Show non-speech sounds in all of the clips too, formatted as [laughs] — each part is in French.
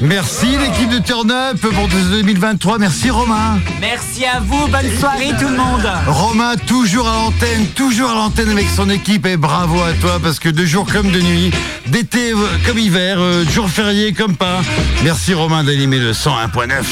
Merci l'équipe de Turn Up pour 2023. Merci Romain. Merci à vous. Bonne soirée tout le monde. Romain, toujours à l'antenne, toujours à l'antenne avec son équipe. Et bravo à toi parce que de jour comme de nuit, d'été euh, comme hiver, euh, de jour férié comme pas. Merci Romain d'animer le 101.9.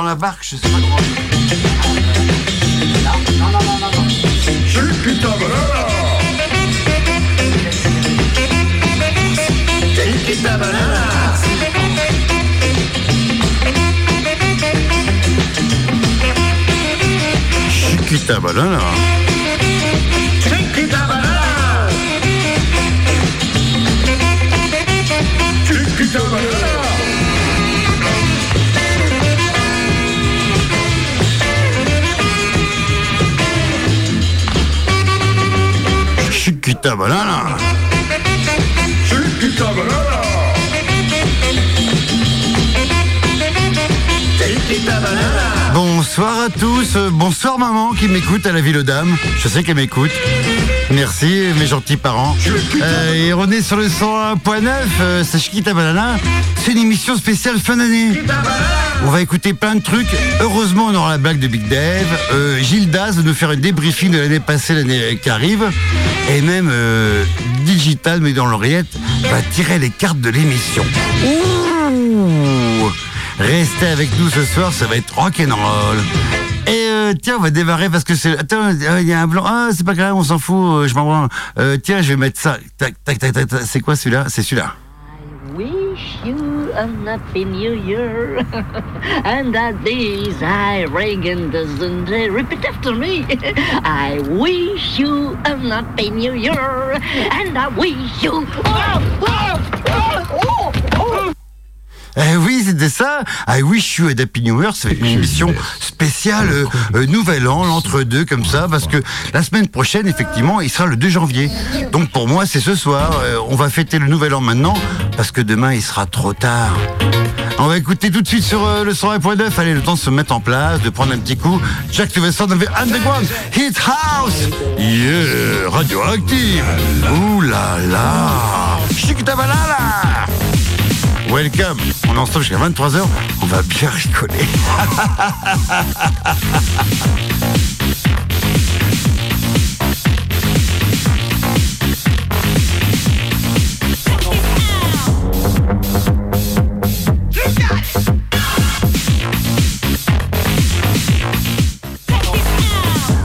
dans la barque, je sais pas comment. Chiquita banana. Chiquita banana. Chiquita banana. Chiquita banana. Chiquita banana. Banana. Chiquita banana. Chiquita banana. Bonsoir à tous, Euh, bonsoir maman qui m'écoute à la ville aux dames. Je sais qu'elle m'écoute. Merci mes gentils parents. Euh, et on est sur le 101.9, euh, c'est Banana. C'est une émission spéciale fin d'année. On va écouter plein de trucs. Heureusement, on aura la blague de Big Dave. Euh, Gilles Daz va nous faire une débriefing de l'année passée, l'année qui arrive. Et même euh, Digital, mais dans l'oreillette, va tirer les cartes de l'émission. Ouh Restez avec nous ce soir, ça va être rock'n'roll. Euh, tiens, on va démarrer parce que c'est. Attends, euh, il y a un blanc. Ah, c'est pas grave, on s'en fout, euh, je m'en branle. Euh, tiens, je vais mettre ça. Tac, tac, tac, tac. tac. C'est quoi celui-là? C'est celui-là. wish you a happy new year [laughs] and that these I Reagan doesn't uh, repeat after me. [laughs] I wish you a happy new year and I wish you. Oh, oh. Eh oui, c'était ça. I wish you a happy new year. C'est une émission spéciale euh, euh, Nouvel An, l'entre-deux, comme ça, parce que la semaine prochaine, effectivement, il sera le 2 janvier. Donc pour moi, c'est ce soir. Euh, on va fêter le Nouvel An maintenant, parce que demain, il sera trop tard. On va écouter tout de suite sur euh, le 101.9. Allez, le temps de se mettre en place, de prendre un petit coup. Jack of the Underground. Hit House. Yeah, radioactive. Ouh là là. Chiquitabalala. Welcome. On est ensemble jusqu'à 23h. On va bien rigoler.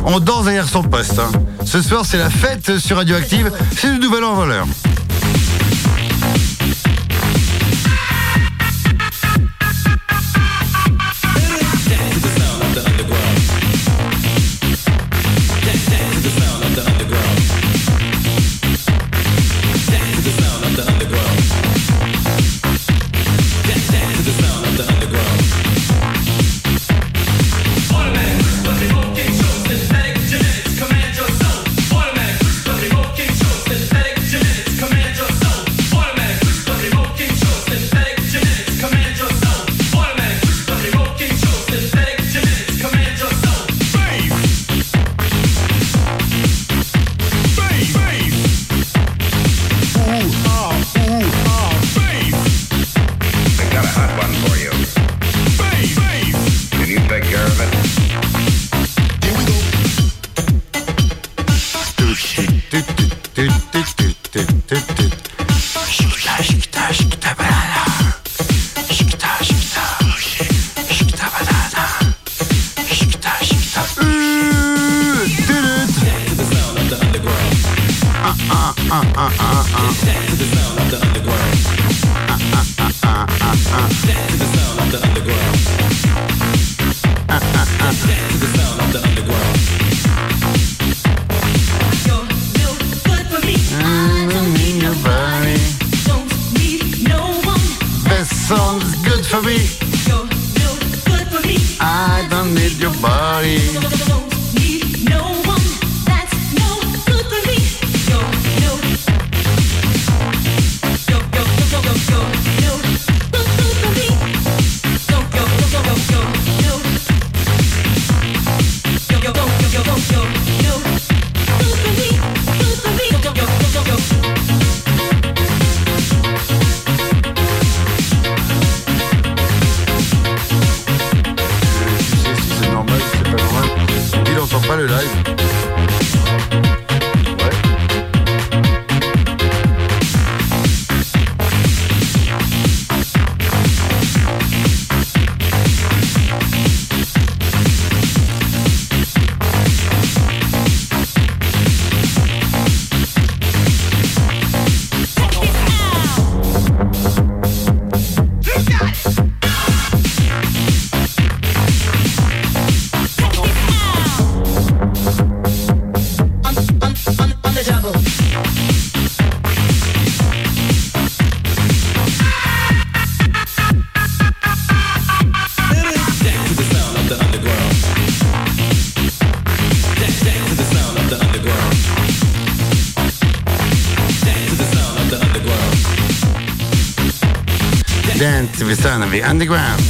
On danse derrière son poste. hein. Ce soir, c'est la fête sur Radioactive. C'est le nouvel an en voleur. The sound of the underground.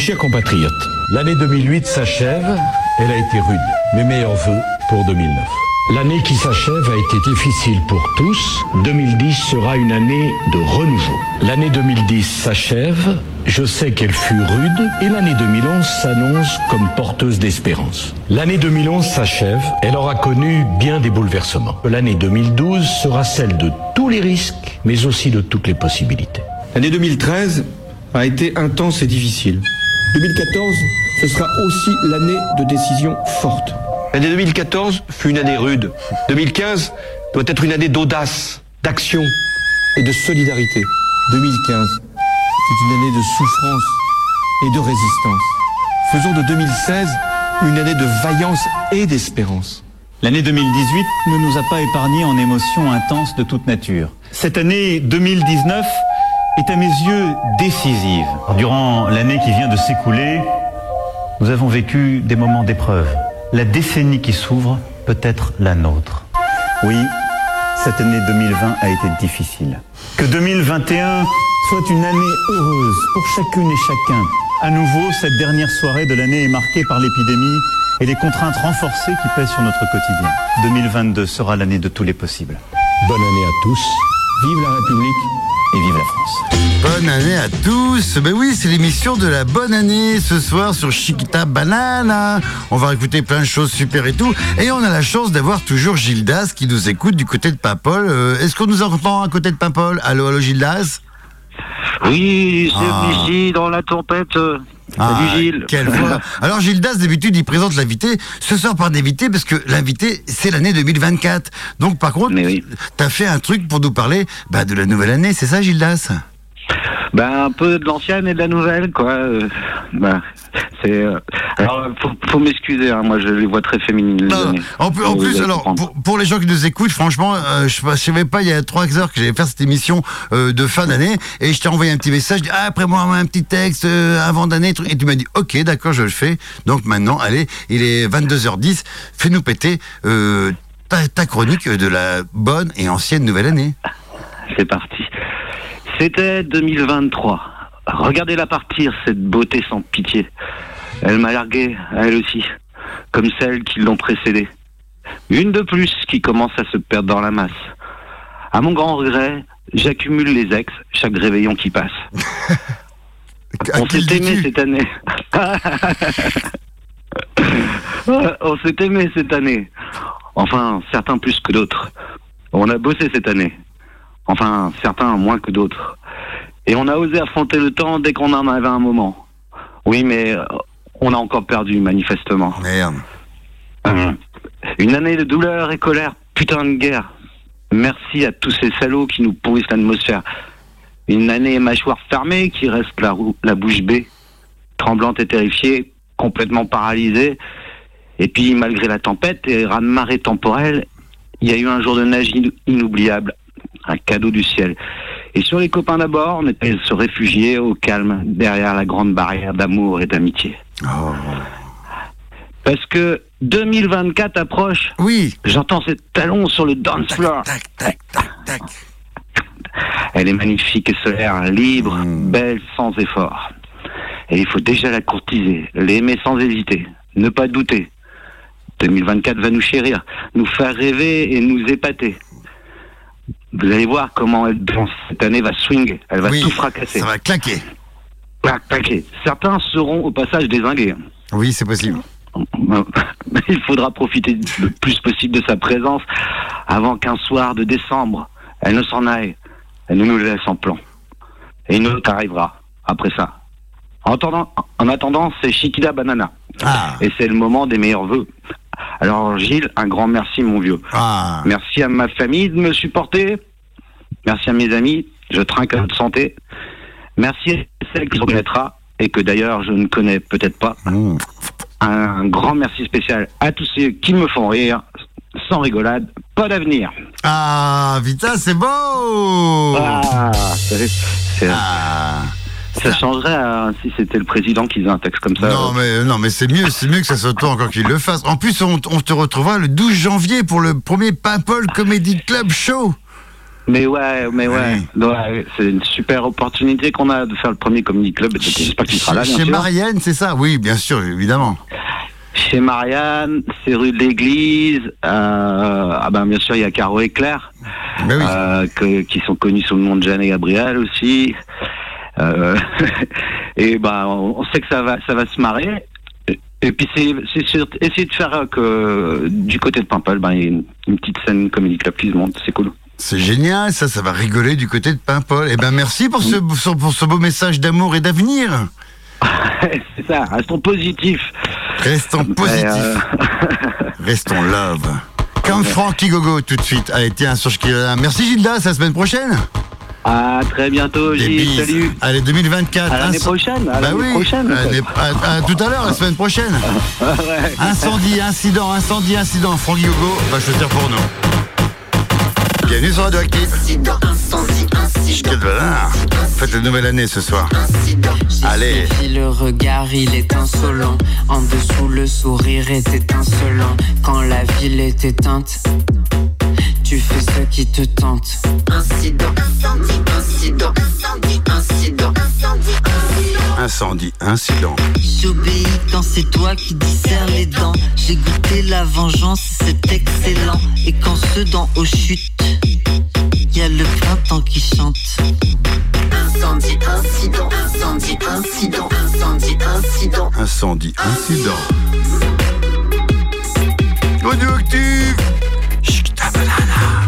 Chers compatriotes, l'année 2008 s'achève, elle a été rude. Mes meilleurs voeux pour 2009. L'année qui s'achève a été difficile pour tous. 2010 sera une année de renouveau. L'année 2010 s'achève, je sais qu'elle fut rude, et l'année 2011 s'annonce comme porteuse d'espérance. L'année 2011 s'achève, elle aura connu bien des bouleversements. L'année 2012 sera celle de tous les risques, mais aussi de toutes les possibilités. L'année 2013 a été intense et difficile. 2014, ce sera aussi l'année de décisions fortes. L'année 2014 fut une année rude. 2015 doit être une année d'audace, d'action et de solidarité. 2015 fut une année de souffrance et de résistance. Faisons de 2016 une année de vaillance et d'espérance. L'année 2018 ne nous a pas épargné en émotions intenses de toute nature. Cette année 2019 est à mes yeux décisive. Durant l'année qui vient de s'écouler, nous avons vécu des moments d'épreuve. La décennie qui s'ouvre peut être la nôtre. Oui, cette année 2020 a été difficile. Que 2021 soit une année heureuse pour chacune et chacun. À nouveau, cette dernière soirée de l'année est marquée par l'épidémie et les contraintes renforcées qui pèsent sur notre quotidien. 2022 sera l'année de tous les possibles. Bonne année à tous. Vive la République et vive la France. Bonne année à tous. Ben oui, c'est l'émission de la bonne année ce soir sur Chiquita Banana. On va écouter plein de choses super et tout. Et on a la chance d'avoir toujours Gildas qui nous écoute du côté de Paimpol. Euh, Est-ce qu'on nous entend à côté de Paimpol? Allô, allô Gildas? Oui, c'est Ah. ici dans la tempête. Ah, Salut Gilles. Quelle voix [laughs] Alors Gildas, d'habitude, il présente l'invité. Ce soir, par d'invité, parce que l'invité, c'est l'année 2024. Donc, par contre, oui. t'as fait un truc pour nous parler bah, de la nouvelle année, c'est ça, Gildas Ben, un peu de l'ancienne et de la nouvelle, quoi. euh, ben, c'est. euh, alors, faut, faut m'excuser, hein, moi je les vois très féminines. Non, en plus, en alors, pour, pour les gens qui nous écoutent, franchement, euh, je, je savais pas, il y a trois heures que j'allais faire cette émission de fin d'année, et je t'ai envoyé un petit message, ah, après moi un petit texte avant d'année, et tu m'as dit, ok, d'accord, je le fais. Donc maintenant, allez, il est 22h10, fais-nous péter ta, ta chronique de la bonne et ancienne nouvelle année. C'est parti. C'était 2023. Regardez-la partir, cette beauté sans pitié. Elle m'a largué, elle aussi, comme celles qui l'ont précédée. Une de plus qui commence à se perdre dans la masse. À mon grand regret, j'accumule les ex chaque réveillon qui passe. [laughs] On s'est aimé cette année. [laughs] On s'est aimé cette année. Enfin, certains plus que d'autres. On a bossé cette année. Enfin, certains moins que d'autres. Et on a osé affronter le temps dès qu'on en avait un moment. Oui, mais euh, on a encore perdu, manifestement. Merde. Euh, Une année de douleur et colère, putain de guerre. Merci à tous ces salauds qui nous pourrissent l'atmosphère. Une année mâchoire fermée qui reste la, bouche bée, tremblante et terrifiée, complètement paralysée. Et puis, malgré la tempête et raz-de-marée temporelle, il y a eu un jour de neige in- inoubliable, un cadeau du ciel. Et sur les copains d'abord, on était se réfugier au calme derrière la grande barrière d'amour et d'amitié. Oh. Parce que 2024 approche, Oui. j'entends ces talons sur le dance floor. Tac, tac, tac, tac. Elle est magnifique et solaire, libre, Mm. belle, sans effort. Et il faut déjà la courtiser, l'aimer sans hésiter, ne pas douter. 2024 va nous chérir, nous faire rêver et nous épater. Vous allez voir comment elle, cette année, va swing, elle va oui. tout fracasser. Ça va claquer. Certains seront au passage désingués. Oui, c'est possible. [laughs] Il faudra profiter le plus possible de sa présence avant qu'un soir de décembre, elle ne s'en aille. Elle ne nous laisse en plan. Et une autre arrivera après ça. En attendant, en attendant c'est Chiquita Banana. Ah. Et c'est le moment des meilleurs vœux. Alors Gilles, un grand merci mon vieux. Ah. Merci à ma famille de me supporter. Merci à mes amis. Je trinque à votre santé. Merci à celle qui reconnaîtra et que d'ailleurs je ne connais peut-être pas. Mmh. Un grand merci spécial à tous ceux qui me font rire. Sans rigolade, pas d'avenir. Ah, Vita, c'est beau Ah, c'est- Ah. Ça changerait euh, si c'était le président qui faisait un texte comme ça. Non mais non mais c'est mieux, c'est mieux que ça soit toi encore qu'il le fasse. En plus, on, on te retrouvera le 12 janvier pour le premier Paimpol Comedy Club Show. Mais ouais, mais ouais, Ouais, c'est une super opportunité qu'on a de faire le premier comedy club. J'espère qu'il sera là, bien Chez sûr. Marianne, c'est ça? Oui, bien sûr, évidemment. Chez Marianne, c'est rue de l'Église. Euh, ah ben bien sûr, il y a Caro et Claire, Ben oui. euh, que- qui sont connus sous le nom de Jeanne et Gabriel aussi. Euh, [laughs] et ben, on sait que ça va, ça va se marrer. Et- Et puis c'est, essayer de faire euh, que du côté de Paimpol, ben, il y a une, une petite scène comédie club qui se monte, c'est cool. C'est génial, ça, ça va rigoler du côté de Paimpol. Eh ben merci pour ce, pour- ce beau message d'amour et d'avenir. [laughs] c'est ça, restons positifs. Restons positifs, Et, euh, [laughs] restons love. Comme Frankie Gogo tout de suite. Allez, tiens, sur. Merci Gilda, c'est la semaine prochaine. À très bientôt, Gilles. Salut. Allez, 2024. À l'année Inc- prochaine. À Bah l'année oui, prochaine. à l'année- à- à tout à l'heure, la semaine prochaine. [laughs] Ouais. Incendie, incident, incendie, incident. Francky Gogo va choisir pour nous. Bienvenue sur Radioactive. Quel bonheur. Faites la nouvelle année ce soir. Allez. J'ai le regard, il est insolent. En dessous, le sourire est étincelant. Quand la ville est éteinte, tu fais ce qui te tente. Incident, incendie, incident, incendie, incident, incendie, incident. Incendie, incident. J'obéis quand c'est toi qui desserres les dents. J'ai goûté la vengeance, c'est excellent. Et quand ceux d'en haut chutent, y a le printemps qui chante. Incendie, incident, incendie, incident, incendie, incident. Incendie, incident. Radioactive. Chiquita banana.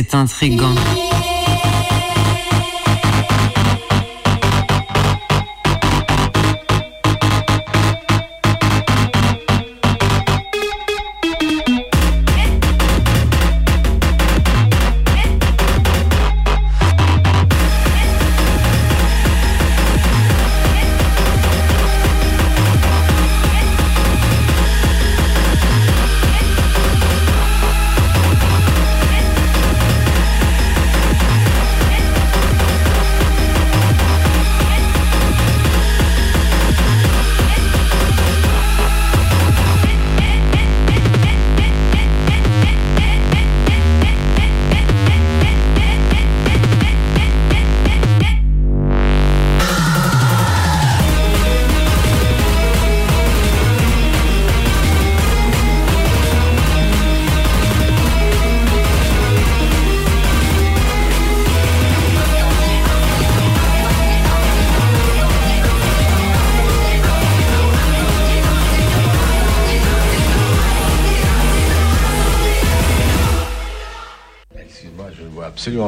C'est intrigant.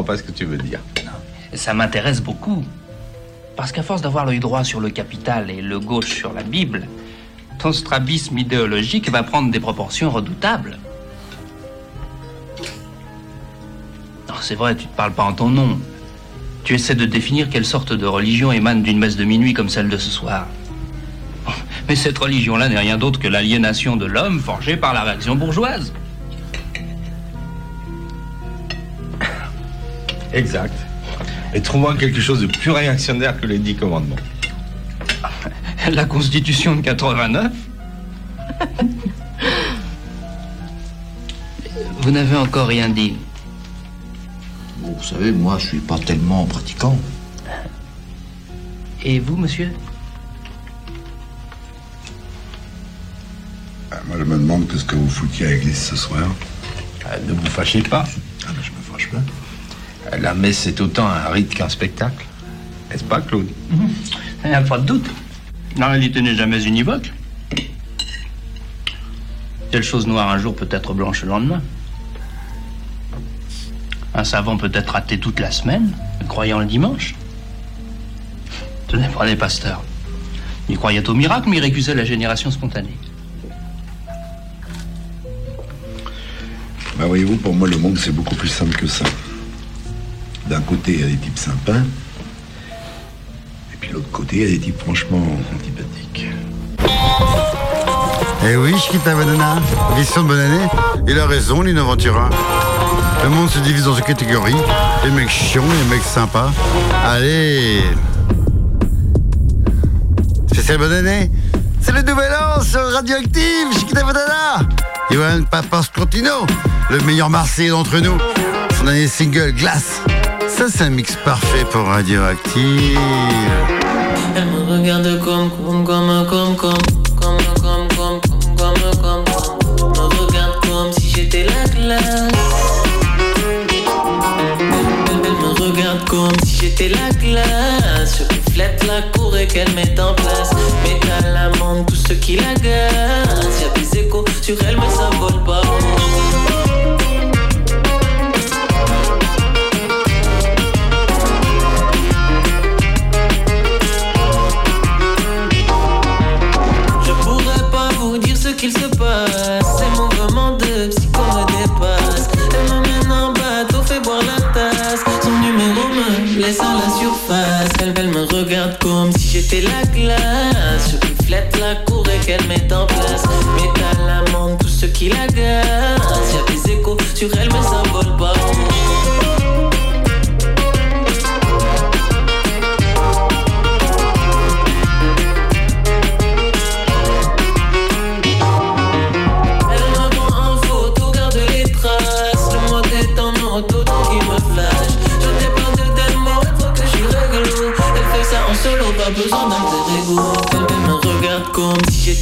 Pas ce que tu veux dire. Ça m'intéresse beaucoup. Parce qu'à force d'avoir l'œil droit sur le capital et le gauche sur la Bible, ton strabisme idéologique va prendre des proportions redoutables. C'est vrai, tu ne parles pas en ton nom. Tu essaies de définir quelle sorte de religion émane d'une messe de minuit comme celle de ce soir. Mais cette religion-là n'est rien d'autre que l'aliénation de l'homme forgée par la réaction bourgeoise. Exact. Et trouve-moi quelque chose de plus réactionnaire que les dix commandements. [laughs] La Constitution de 89 Vous n'avez encore rien dit. Bon, vous savez, moi, je suis pas tellement pratiquant. Et vous, monsieur? Ah, Moi, je me demande que ce que vous foutiez à l'église ce soir. Euh, Ne vous fâchez pas. Ah, mais je me fâche pas. La messe, c'est autant un rite qu'un spectacle. N'est-ce pas, Claude Il n'y a pas de doute. La réalité n'est jamais univoque. Telle chose noire un jour peut être blanche le lendemain? Un savant peut être athée toute la semaine, croyant le dimanche. Tenez, prenez Pasteur. Il croyait au miracle, mais il récusait la génération spontanée. Bah, voyez-vous, pour moi, le monde, c'est beaucoup plus simple que ça. D'un côté, il y a des types sympas. Et puis l'autre côté, il y a des types franchement antipathiques. Eh oui, Chiquita Banana, de bonne année. Il a raison, Lino Ventura. Le monde se divise dans une catégorie. Les mecs chiants, les mecs sympas. Allez Spécial bonne année C'est le nouvel an sur Radioactive, Chiquita Banana Johan Papas Contino, le meilleur Marseillais d'entre nous. Son dernier single, Glace. Ça, c'est un mix parfait pour Radioactive. Elle me regarde comme, comme, comme, comme, comme, comme, comme, comme, comme, comme, comme. Me regarde comme si j'étais la glace. Elle me regarde comme si j'étais la glace. Je reflète la cour et qu'elle met en place. Métal amende tout ce qui l'agace. Y'a des échos sur elle, mais ça vole pas. Met en place. Métal amende tout ce qui l'agace. Y'a des échos sur elle, mais ça vole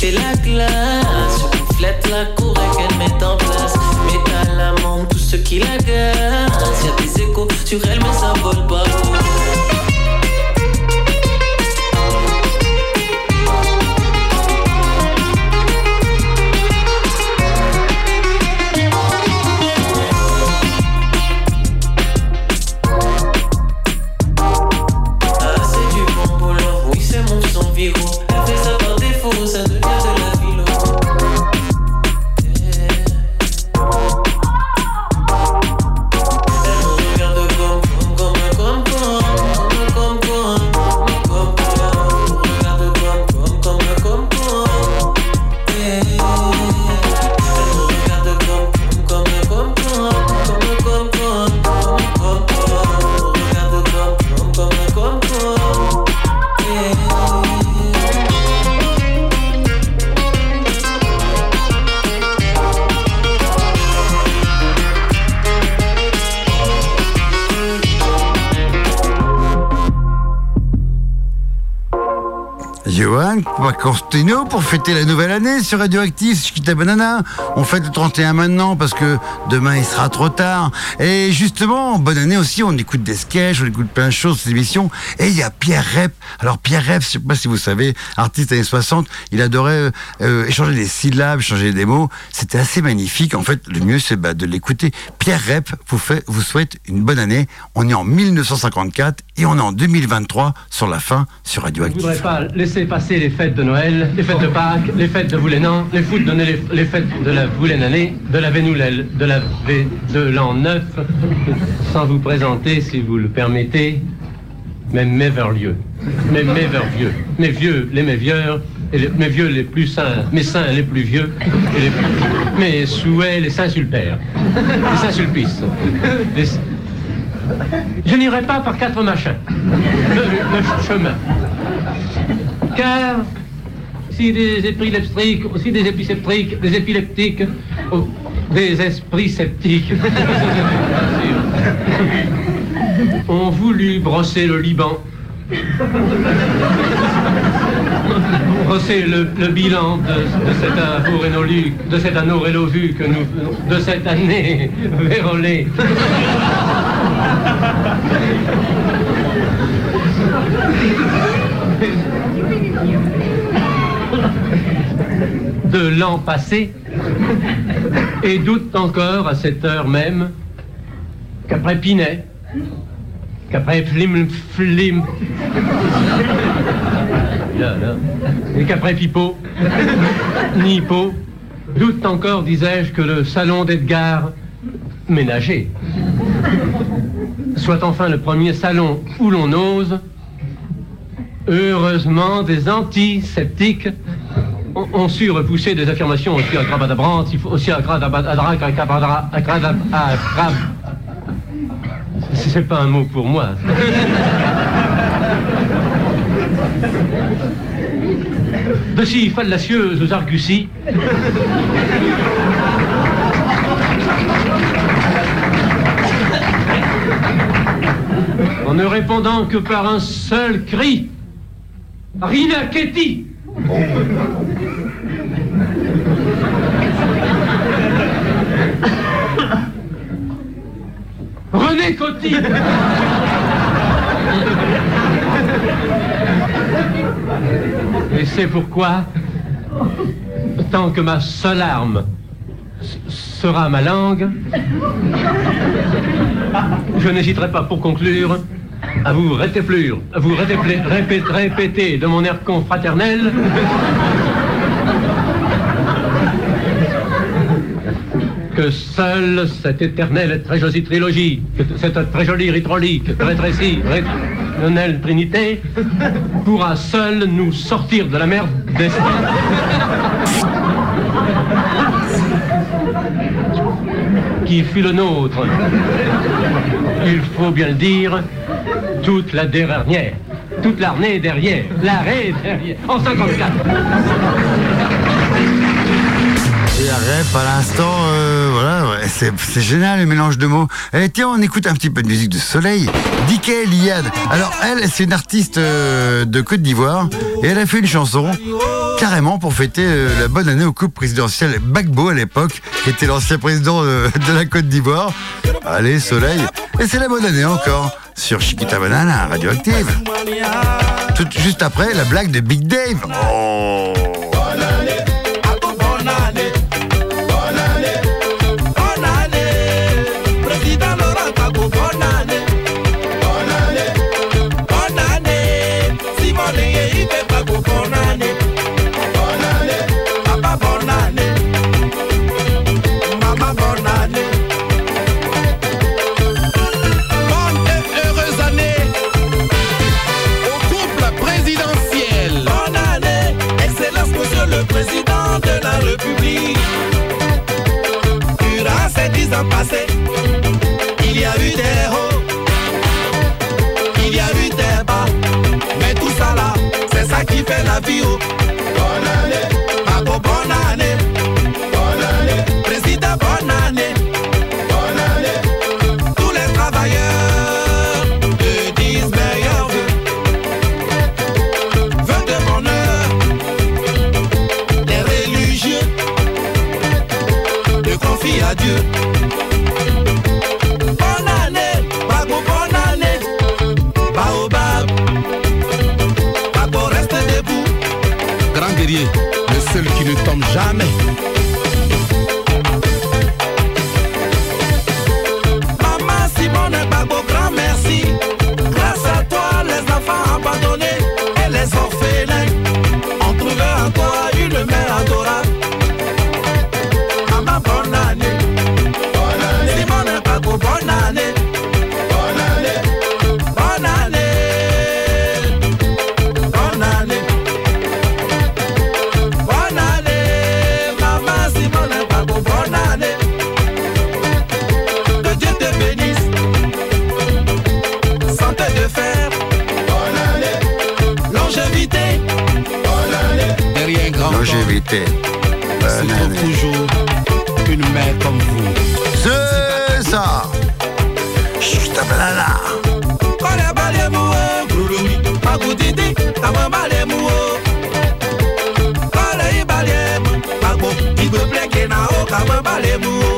j'étais la glace. Je reflète la cour et qu'elle met en place. Métal amende tout ce qui l'agace. Y'a des échos sur elle, mais ça vole pas. Constantino pour fêter la nouvelle année sur Radioactif, Chiquita Banana. On fête le 31 maintenant parce que demain il sera trop tard. Et justement, bonne année aussi, on écoute des sketchs, on écoute plein de choses, ces émissions. Et il y a Pierre Rep. Alors Pierre Rep, je sais pas si vous savez, artiste années 60, il adorait euh, échanger des syllabes, changer des mots. C'était assez magnifique. En fait, le mieux c'est bah, de l'écouter. Pierre Rep vous, fait, vous souhaite une bonne année. On est en 1954 et on est en 2023 sur la fin sur Je ne voudrais pas laisser passer les fêtes de Noël, les fêtes de Pâques, les fêtes de Voulénan, les fêtes de, les, les fêtes de la Vouléne année, de la Vénoulelle, de la V, de l'an 9, sans vous présenter, si vous le permettez, mes Méverlieux, mes Mévervieux, mes vieux, mes vieux, et les- mes vieux les plus saints, mes saints les plus vieux, mes souhaits les saints sulpères, les saints sulpices. je n'irai pas par quatre machins, le, chemin. Car si des épileptiques, si des épiceptriques, des épileptiques, oh, des esprits sceptiques [laughs] ont voulu brosser le Liban, brosser le, bilan de, cet amour énolu, de que nous, de cette année [laughs] vérolée. [laughs] de l'an passé et doute encore à cette heure même qu'après Pinet, qu'après Flim Flim, là, là, et qu'après Pipo, Nipo, doute encore, disais-je, que le salon d'Edgar ménager soit enfin le premier salon où l'on ose. Heureusement, des antiseptiques ont, ont su repousser des affirmations aussi abracadabrantes, abracadabra- C'est pas un mot pour moi. De si fallacieuses arguties. En ne répondant que par un seul cri. Rina Ketty Et c'est pourquoi, tant que ma seule arme sera ma langue, je n'hésiterai pas pour conclure à vous rétéplure, à vous rétépler- répé- répéter de mon air confraternel que seule cette éternelle et très jolie trilogie, cette très jolie rythmolique, très précis, réternelle trinité, pourra seule nous sortir de la merde d'esprit qui fut le nôtre? Il faut bien le dire, toute la dernière, toute l'arnée derrière, l'arrêt derrière, en 54. Et rep à l'instant, euh, voilà, c'est génial le mélange de mots. Eh, tiens, on écoute un petit peu de musique de Soleil. Dike Liad. Alors elle, c'est une artiste euh, de Côte d'Ivoire et elle a fait une chanson carrément pour fêter euh, la bonne année au couple présidentiel Bagbo à l'époque, qui était l'ancien président de la Côte d'Ivoire. Allez, Soleil. Et c'est la bonne année encore sur Chiquita Banana, radioactive. Tout juste après, la blague de Big Dave. Oh. Le Président de la République. Durant ces dix ans passés, il y a eu des hauts, il y a eu des bas, mais tout ça là, c'est ça qui fait la vie. Oh. Tá cabamba lebu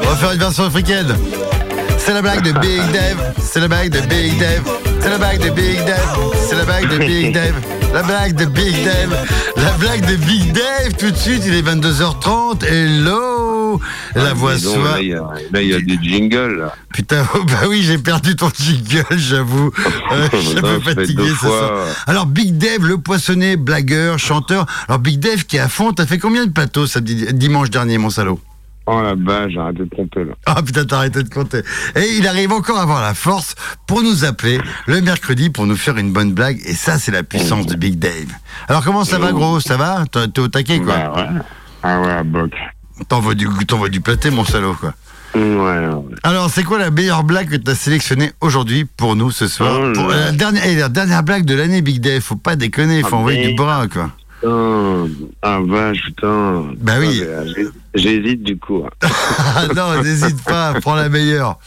On va faire une version africaine. C'est la blague de Big Dave. C'est la blague de Big Dave. C'est la blague de Big Dave. C'est la blague de Big Dave. La blague de Big Dave. La blague de Big Dave. Tout de suite, il est 22h30. Hello. La voix donc, soit. Là, il y a- y des jingles. Là. Putain, oh, [laughs] bah oui, j'ai perdu ton jingle, j'avoue. [laughs] Euh, je suis un peu fatigué ce soir. Alors, Big Dave, le poissonnet, blagueur, chanteur. Alors, Big Dave qui est à fond, t'as fait combien de plateaux samedi, dimanche dernier, mon salaud? Oh la vache, j'ai arrêté de compter là. Ah putain, t'as arrêté de compter. Et il arrive encore à avoir la force pour nous appeler le mercredi pour nous faire une bonne blague. Et ça, c'est la puissance de Big Dave. Alors, comment ça va, gros? Ça va? T'es au taquet, quoi? Bah ouais. Ah ouais, à T'envoies du, t'envoies du pâté, mon salaud, quoi. Ouais, ouais. Alors, c'est quoi la meilleure blague que t'as sélectionnée aujourd'hui pour nous ce soir Oh Pour la, dernière, eh, la dernière blague de l'année, Big Dave. Faut pas déconner, faut Ah, envoyer mais- du bras, quoi. Putain, ah vache, putain. Bah oui. Ah, euh, j'hé- J'hésite du coup. [laughs] Ah non, n'hésite pas, prends la meilleure.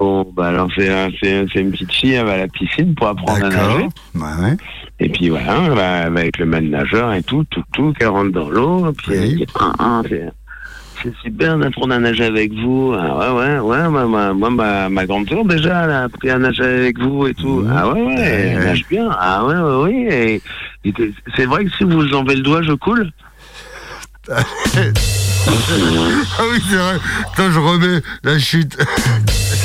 Bon, bah alors c'est un- c'est c'est une petite fille, elle va à la piscine pour apprendre à nager. Ouais, ouais. Et puis voilà, elle va, avec le man nageur et tout, tout, tout, qu'elle rentre dans l'eau. Puis elle dit, ah, ah, c'est c'est super d'apprendre à nager avec vous. Ah, ouais, ouais, ouais, moi, ma, moi, ma, ma grande sœur déjà, elle a appris à nager avec vous et tout. Ah ouais, ouais, elle Ouais. nage bien. Ah ouais, ouais, oui. Et, et c'est vrai que si vous enlevez le doigt, je coule [laughs] Ah oui, c'est vrai. Attends, je remets la chute. [laughs]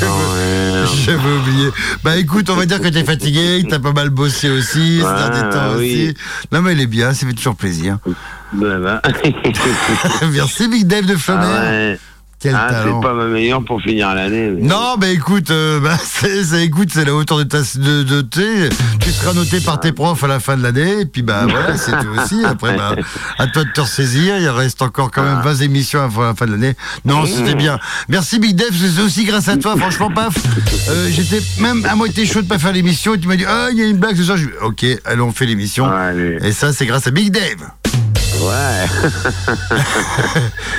[laughs] J'avais j'avais oublié. Bah écoute, on va dire que t'es fatigué, que t'as pas mal bossé aussi, ces Ouais, derniers temps oui. aussi. Non mais il est bien, ça fait toujours plaisir. Bah, bah. [laughs] Merci Big Dave de. Ah ouais. Quel Ah, talent. c'est pas ma meilleure pour finir l'année. mais- Non, bah écoute, euh, [laughs] bah, c'est, écoute, c'est la hauteur de ta de, de. Tu seras noté par tes profs à la fin de l'année, et puis bah voilà, c'est tout [laughs] aussi. Après, bah, à toi de te ressaisir. Il reste encore quand même 20 émissions avant la fin de l'année. Non, c'était bien. Merci Big Dave, c'est aussi grâce à toi. [laughs] Franchement, paf. Euh, j'étais même à moitié chaud de pas faire l'émission, et tu m'as dit, ah, il y a une blague ce soir. Je dis, ok, allez, on fait l'émission. Et ça, c'est grâce à Big Dave. Ouais.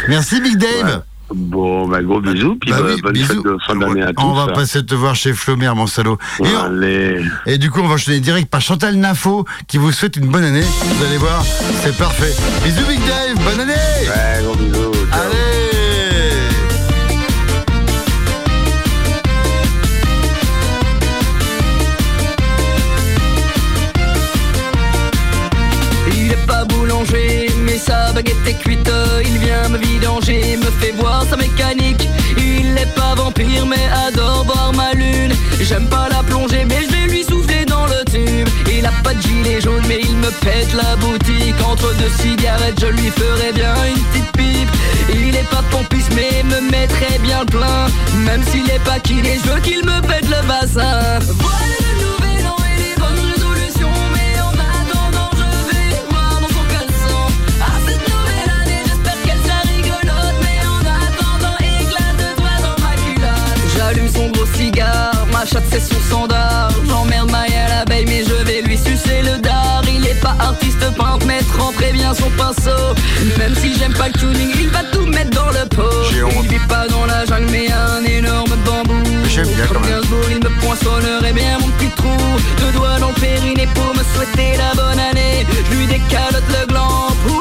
Merci Big Dave. Bon, bah gros bisous, puis Bah bah, oui, bonne bisous. fête de fin d'année à tous. On va hein. passer te voir chez Flomer, mon salaud. Et, on- Allez. et du coup, on va enchaîner direct par Chantal Nafo qui vous souhaite une bonne année. Vous allez voir, c'est parfait. Bisous Big Dave, bonne année Ouais, gros bisous. Allez Il est pas boulanger, mais sa baguette est cuite. Il vient me vidanger, me fait voir sa mécanique. Il n'est pas vampire, mais adore boire ma lune. J'aime pas la plonger, mais je vais lui souffler dans le tube. Il a pas de gilet jaune, mais il me pète la boutique. Entre deux cigarettes, je lui ferai bien une petite pipe. Il est pas pompiste, mais me mettrait bien le plein. Même s'il est pas kiné, je veux qu'il me pète le bassin. Chatte c'est son standard. J'emmerde Maya l'abeille, mais je vais lui sucer le dard. Il est pas artiste peintre, mais tremperait bien son pinceau. Même si j'aime pas le tuning, il va tout mettre dans le pot. Il vit pas dans la jungle, mais un énorme bambou. J'aime bien quand même. Gainsbourg, il me poinçonnerait bien mon petit trou. Deux doigts dans le périnée pour me souhaiter la bonne année. Je lui décalote le gland pour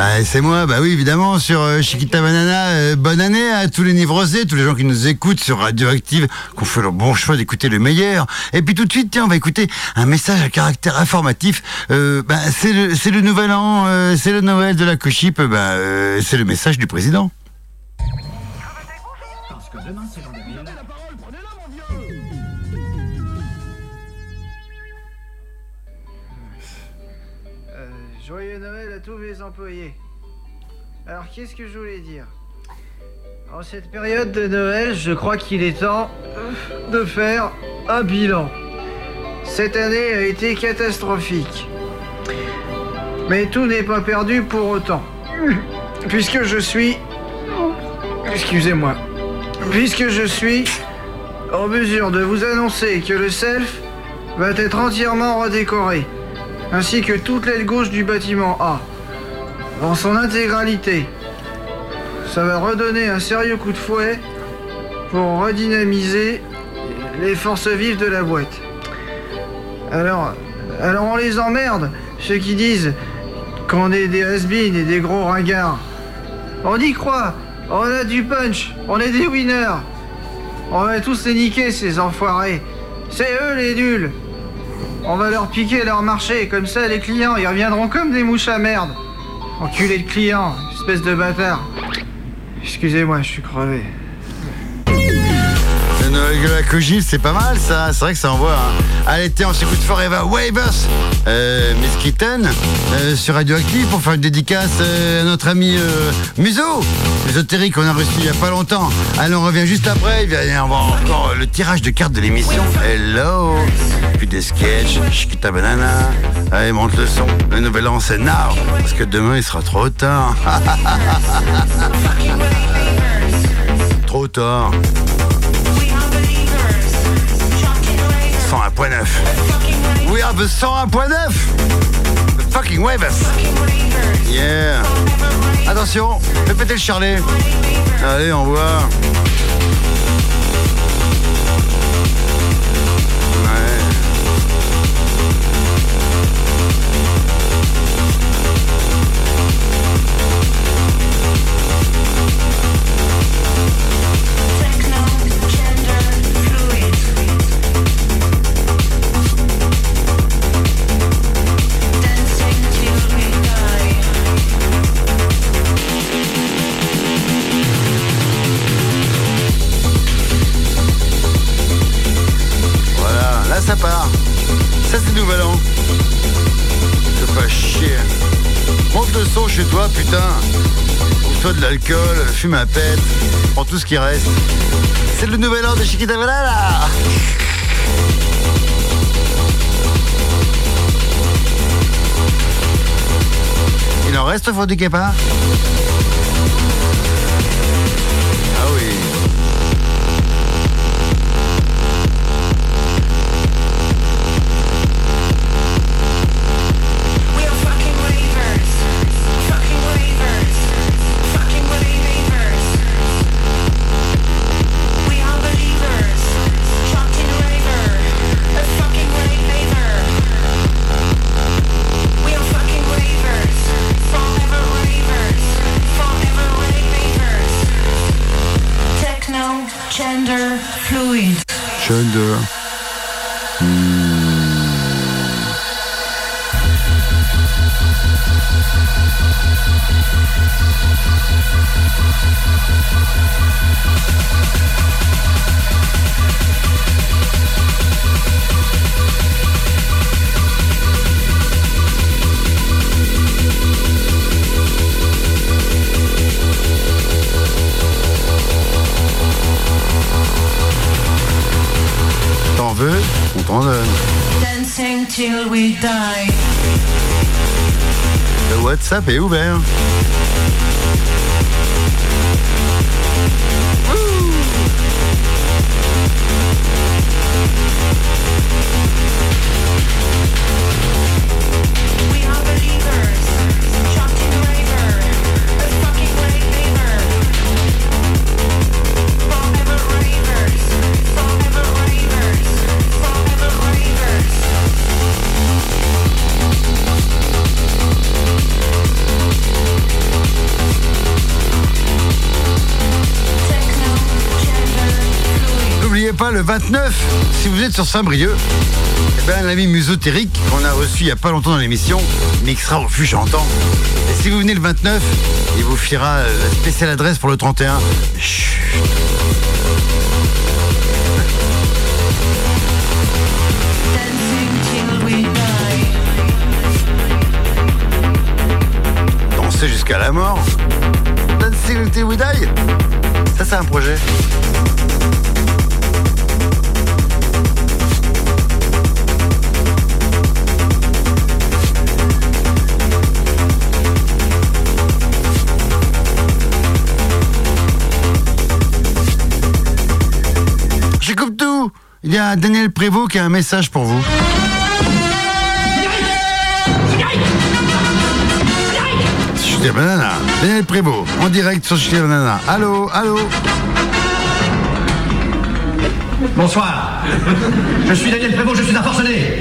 Bah c'est moi, bah oui évidemment sur euh, Chiquita Banana. euh, bonne année à tous les nivrosés, tous les gens qui nous écoutent sur Radioactive, qu'on fait le bon choix d'écouter le meilleur. Et puis tout de suite, tiens, on va écouter un message à caractère informatif. Euh, bah, c'est le nouvel an, c'est le Noël de la Cochip, bah c'est le message du président. Tous mes employés. Alors, qu'est-ce que je voulais dire? En cette période de Noël, je crois qu'il est temps de faire un bilan. Cette année a été catastrophique. Mais tout n'est pas perdu pour autant. Puisque je suis... Excusez-moi. Puisque je suis en mesure de vous annoncer que le self va être entièrement redécoré ainsi que toute l'aile gauche du bâtiment A, dans son intégralité. Ça va redonner un sérieux coup de fouet pour redynamiser les forces vives de la boîte. Alors, alors on les emmerde, ceux qui disent qu'on est des has et des gros ringards. On y croit, on a du punch, on est des winners. On va tous les niquer, ces enfoirés. C'est eux les nuls. On va leur piquer leur marché, comme ça les clients ils reviendront comme des mouches à merde. Enculé de clients, espèce de bâtard. Excusez-moi, je suis crevé. Noël la Cochip, c'est pas mal ça, c'est vrai que ça envoie. Hein. Allez, tiens, on s'écoute Forever Wavers, euh, Miss Kitten, euh, sur Radioactive pour faire une dédicace euh, à notre ami euh, Muso, ésotérique qu'on a reçu il y a pas longtemps. Allez, on revient juste après, il va y avoir encore le tirage de cartes de l'émission. Hello Puis des sketchs, Chiquita Banana. Allez, monte le son. Le nouvel an, c'est now, parce que demain, il sera trop tard. [laughs] trop tard. 101.9. We are the 101.9. The fucking wavers. Yeah. Attention, fais péter le charlet. Allez, on voit. Chez toi, putain. Trouve-toi de l'alcool, fume un pète, prends tout ce qui reste. C'est le nouvel an de Chiquita Banana. Il en reste, faut du till we die. Le WhatsApp est ouvert. 29, si vous êtes sur Saint-Brieuc, eh ben, l'ami musotérique qu'on a reçu il n'y a pas longtemps dans l'émission mixera au fût chantant. Et si vous venez le 29, il vous fiera la spéciale adresse pour le 31. Chut. Jusqu'à la mort. Dancing we die. Ça, c'est un projet. Il y a Daniel Prévost qui a un message pour vous. Daniel Prévost, en direct sur Chiquita Banana. Allô, allô. Bonsoir. Je suis Daniel Prévost, je suis un forcené.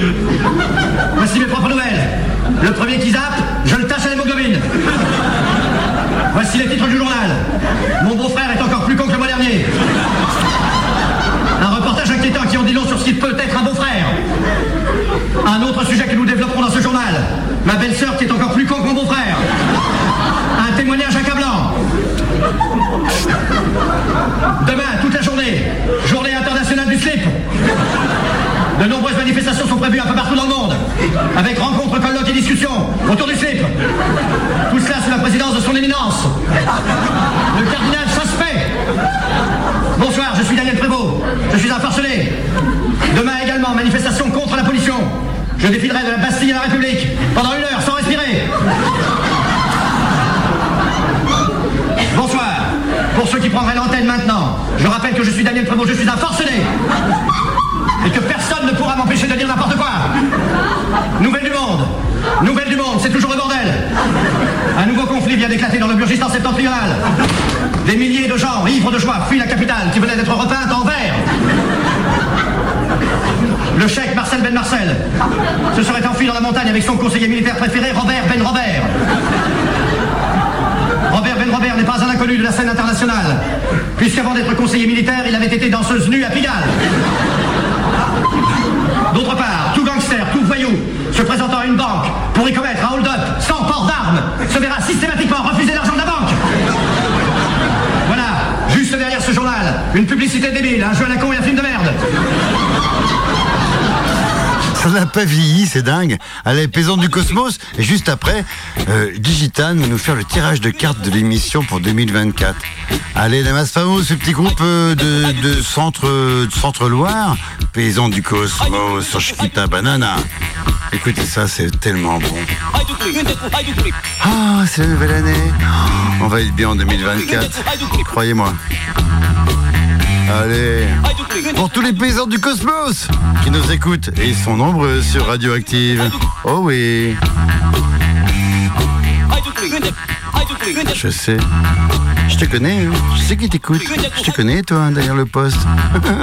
Voici mes propres nouvelles. Le premier qui zappe, je le tâche à l'hémoglobine. Voici les titres du journal. Mon beau-frère est encore plus con que le mois dernier. Peut être un beau-frère. Un autre sujet que nous développerons dans ce journal. Ma belle-sœur qui est encore plus con que mon beau-frère. Un témoignage accablant. Demain, toute la journée, journée internationale du slip. De nombreuses manifestations sont prévues un peu partout dans le monde, avec rencontres, colloques et discussions autour du slip. Tout cela sous la présidence de son éminence, le cardinal Suspect. Bonsoir, je suis Daniel Prévost, je suis un forcené. Demain également, manifestation contre la pollution. Je défilerai de la Bastille à la République pendant une heure sans respirer. Bonsoir. Pour ceux qui prendraient l'antenne maintenant, je rappelle que je suis Daniel Prévost, je suis un forcené. Et que personne ne pourra m'empêcher de dire n'importe quoi. Nouvelle du monde. Nouvelle du monde, c'est toujours le bordel. Un nouveau conflit vient d'éclater dans le Burgistan septentrional. Des milliers de gens, ivres de joie, fuient la capitale qui venait d'être repeinte en vert. Le chèque Marcel Ben Marcel se serait enfui dans la montagne avec son conseiller militaire préféré, Robert Ben Robert. Robert Ben Robert n'est pas un inconnu de la scène internationale, puisqu'avant d'être conseiller militaire, il avait été danseuse nue à Pigalle. D'autre part, tout gangster, tout voyou, se présentant à une banque pour y commettre un hold-up sans port d'armes, se verra systématiquement refuser l'argent de la banque. Voilà, juste derrière ce journal, une publicité débile, un jeu à la con et un film de merde. Ça n'a pas vieilli, c'est dingue. Allez, Paysans du Cosmos. Et juste après, euh, Digitan va nous faire le tirage de cartes de l'émission pour 2024. Allez, Damas Famo, ce petit groupe euh, de, de centre, de centre Loire. Paysans du Cosmos sur Chiquita Banana. Écoutez ça, c'est tellement bon. Ah, c'est la nouvelle année. On va être bien en 2024. Croyez-moi. Allez, pour tous les paysans du cosmos qui nous écoutent, et ils sont nombreux sur Radioactive. Oh oui, je sais. Je te connais, hein. je sais qui t'écoute. Je te connais, toi, hein, derrière le poste.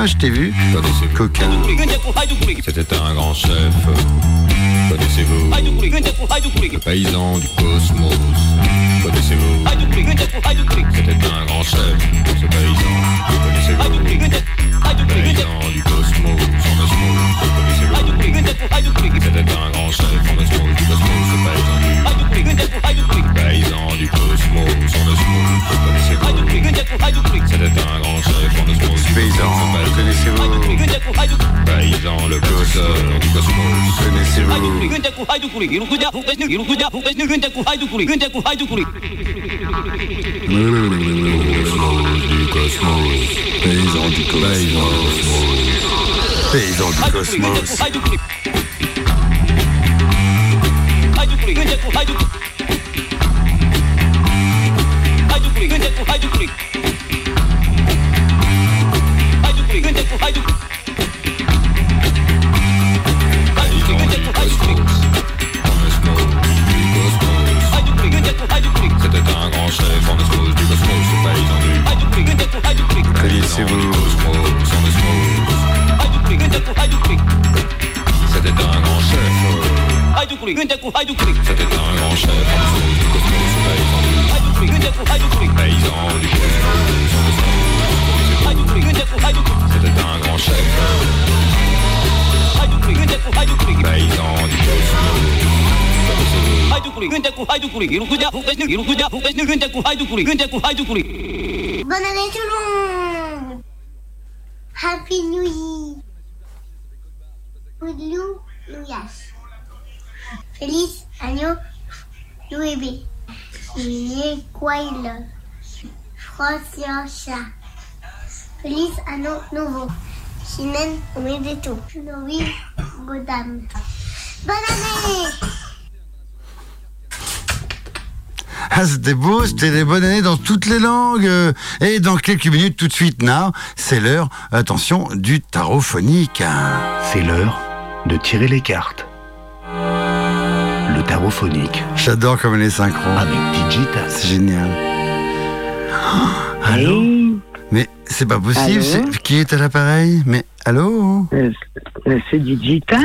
je t'ai vu. Coquin. C'était un grand chef. Connaissez-vous Le paysan du cosmos. Connaissez-vous C'était un grand chef, ce paysan. Connaissez-vous Le paysan du cosmos. Connaissez-vous C'était un grand chef, son osmos, du cosmos, ce paysan du paysan du cosmos, son osmos. Connaissez-vous C'était un grand chef, osmos, du Paysan, connaissez-vous Paysan, le causeur du cosmos. Connaissez-vous du cosmos. Paysan du cosmos. Paysan du cosmos. C'était un grand chef du cosmos, Connaissez-vous son osmose. C'était un grand chef. C'était un grand chef en osmose du paysan du osmose. C'était un grand chef. Bonne année tout le monde Happy New Year Oudlou Louyas Feliz año nueve Quail Francia Feliz año nuevo Chinen Omedeto Novi Godam Bonne année Ah, c'était beau, c'était des bonnes années dans toutes les langues. Et dans quelques minutes, tout de suite, now, c'est l'heure, attention, du tarot phonique. C'est l'heure de tirer les cartes. J'adore comme les synchros. Avec Digital. C'est génial. Oh, allô Mais c'est pas possible, c'est- qui est à l'appareil Mais allô C'est Digital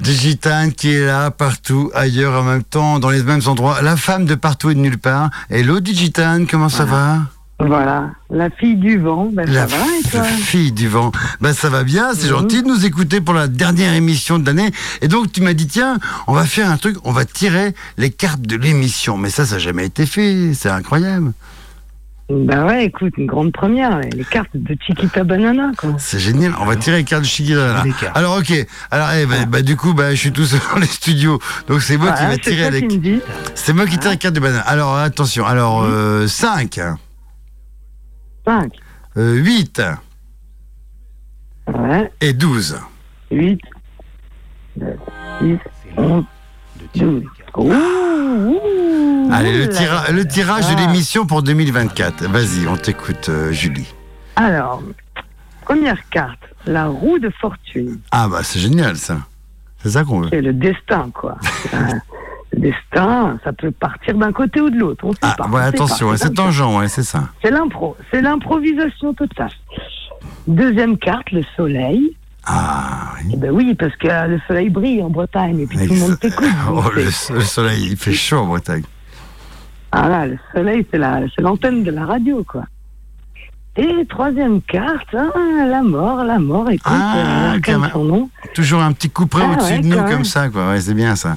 Digitane qui est là, partout, ailleurs, en même temps, dans les mêmes endroits. La femme de partout et de nulle part. Hello Digitane, comment ça va Voilà, la fille du vent, ben La ça va et toi? f- fille du vent. Ben ça va bien, c'est gentil de nous écouter pour la dernière émission de l'année. Et donc tu m'as dit tiens, on va faire un truc, on va tirer les cartes de l'émission. Mais ça, ça n'a jamais été fait, c'est incroyable. Ben ouais, écoute, une grande première, les cartes de Chiquita Banana, quoi. C'est génial, on va tirer les cartes de Chiquita. Cartes. Alors ok, alors eh ben, bah, du coup bah, je suis tout seul [laughs] dans les studios, donc c'est moi qui Ah, vais tirer les. C'est moi qui tire les cartes de banane. Alors attention, alors Mhm. 5. 5. 8. Ouais. Et 12. 8, 6, 11, 12. Ouh, ouh, Allez, le, tira- le tirage de Ah. l'émission pour 2024. Vas-y, on t'écoute, euh, Julie. Alors, première carte, la roue de fortune. Ah bah c'est génial ça. C'est ça qu'on veut. C'est le destin, quoi. [laughs] Destin, ça peut partir d'un côté ou de l'autre. On sait Ah pas. ouais, attention, ouais, c'est tangent, ouais, c'est ça. C'est l'impro, c'est l'improvisation totale. Deuxième carte, le soleil. Ah oui. ben oui, parce que le soleil brille en Bretagne et puis tout le monde t'écoute. Oh, le, soleil, il fait chaud en Bretagne. Ah là, le soleil, c'est la, c'est l'antenne de la radio, quoi. Et troisième carte, ah, la mort, la mort, écoute, Ah, euh, quand comme même. son nom. Toujours un petit coup près Ah au-dessus ouais, de nous comme même. ça, quoi. Ouais, c'est bien ça.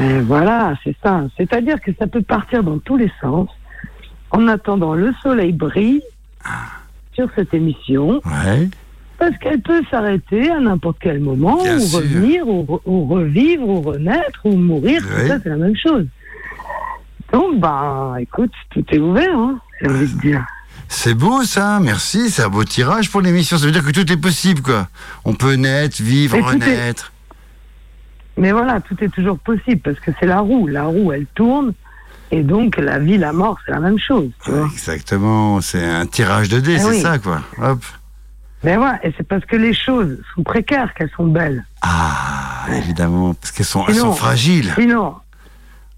Et voilà, c'est ça. C'est-à-dire que ça peut partir dans tous les sens. En attendant, le soleil brille sur cette émission. Ouais. Parce qu'elle peut s'arrêter à n'importe quel moment, Bien ou sûr. revenir, ou, re- ou revivre, ou renaître, ou mourir. Tout ça, c'est la même chose. Donc, ben, écoute, tout est ouvert, hein, j'ai envie de dire. C'est beau ça, merci, c'est un beau tirage pour l'émission. Ça veut dire que tout est possible, quoi. On peut naître, vivre, renaître. Mais voilà, tout est toujours possible, parce que c'est la roue. La roue, elle tourne, et donc la vie, la mort, c'est la même chose, tu vois. Exactement, c'est un tirage de dés, Eh c'est oui. ça, quoi. Hop. Mais voilà, et c'est parce que les choses sont précaires qu'elles sont belles. Ah, évidemment, parce qu'elles sont, elles sont fragiles. Sinon,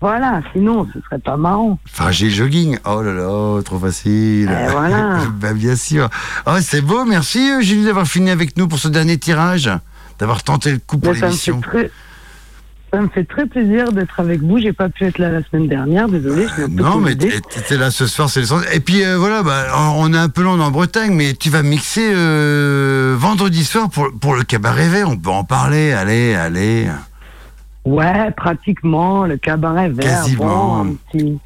voilà, sinon, ce serait pas marrant. Fragile jogging. Oh là là, trop facile. Eh, voilà. [laughs] bah, bien sûr. Oh, c'est beau, merci euh, Julie d'avoir fini avec nous pour ce dernier tirage, d'avoir tenté le coup pour fait l'émission. très, ça me fait très plaisir d'être avec vous. J'ai pas pu être là la semaine dernière, désolé. je Non, mais t'es là ce soir, c'est le sens. Et puis euh, voilà, bah, on est un peu loin en Bretagne, mais tu vas mixer euh, vendredi soir pour, pour le cabaret vert. On peut en parler. Allez, allez. Ouais, pratiquement, le cabaret vert. Quasiment. bon, petit-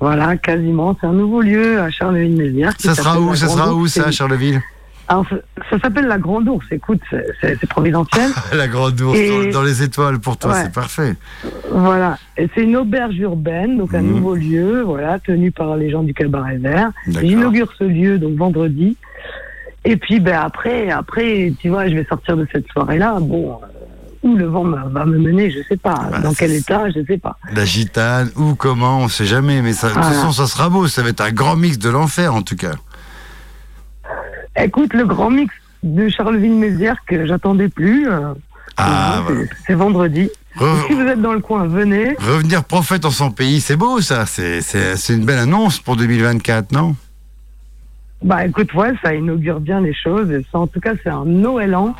Voilà, quasiment. C'est un nouveau lieu à Charleville-Mézières. Ça sera où Ça sera où ça, Charleville? Alors, ça, s'appelle la Grande Ourse. Écoute, c'est- providentiel. [laughs] La grande ours Et- dans, les étoiles pour toi, Ouais. c'est parfait. Voilà. C'est une auberge urbaine, donc un Mhm. nouveau lieu, voilà, tenu par les gens du Cabaret Vert. J'inaugure ce lieu, donc vendredi. Et puis, ben, après, après, tu vois, je vais sortir de cette soirée-là. Bon, euh, où le vent va me mener, je sais pas. Bah, Dans quel état, je sais pas. La gitane, ou comment, on sait jamais, mais ça, de toute façon, ça sera beau. Ça va être un grand mix de l'enfer, en tout cas. Écoute, le grand mix de Charleville-Mézières que j'attendais plus, euh, Ah, c'est- voilà. c'est vendredi. Re- si vous êtes dans le coin, venez. Revenir prophète en son pays, c'est beau, ça. C'est une belle annonce pour 2024, non? Bah écoute, ouais, ça inaugure bien les choses. Et ça, en tout cas, c'est un Noëlan.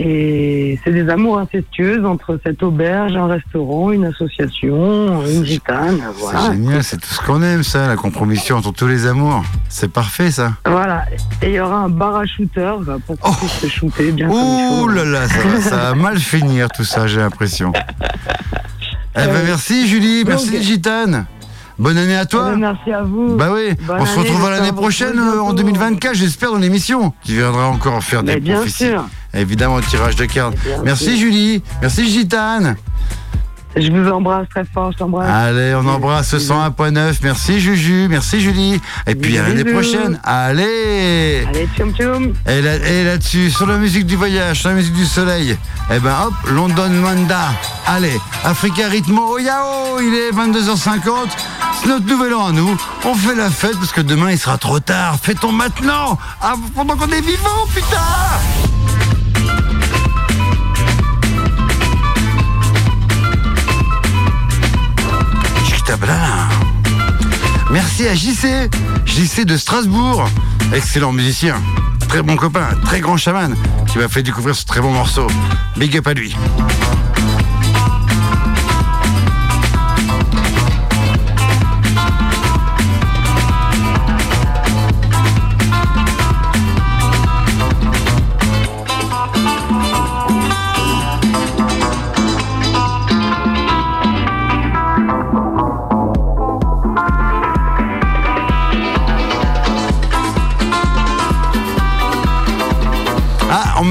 Et c'est des amours incestueuses entre cette auberge, un restaurant, une association, une gitane. C'est Voilà. génial, c'est tout ce qu'on aime, ça, la compromission entre tous les amours. C'est parfait, ça. Voilà. Et il y aura un bar à shooter bah, pour qu'on puisse se shooter bien Oh faut. là là, ça va, ça va mal finir tout ça, j'ai l'impression. Eh ben, Euh, merci Julie, donc- merci Gitane. Bonne année à toi. Eh ben, merci à vous. Bah oui, Bonne on se j'espère l'année prochaine, euh, en bientôt. 2024, j'espère, dans l'émission. Tu viendras encore faire des Mais bien prophéties. sûr. Évidemment, au tirage de cartes. Merci. Julie, merci Gitane. Je vous embrasse très fort, je t'embrasse. Allez, on embrasse ce 101.9. Merci Juju, merci Julie. Et puis à l'année prochaine. Allez Allez, tchoum tchoum. Et là- et là-dessus, sur la musique du voyage, sur la musique du soleil, eh ben hop, London Manda. Allez, Africa Ritmo, oh yao, il est 22h50. C'est notre nouvel an à nous. On fait la fête parce que demain il sera trop tard. Fêtons maintenant, ah, pendant qu'on est vivant, putain Merci à JC, JC de Strasbourg, excellent musicien, très bon copain, très grand chaman, qui m'a fait découvrir ce très bon morceau. Big up à lui.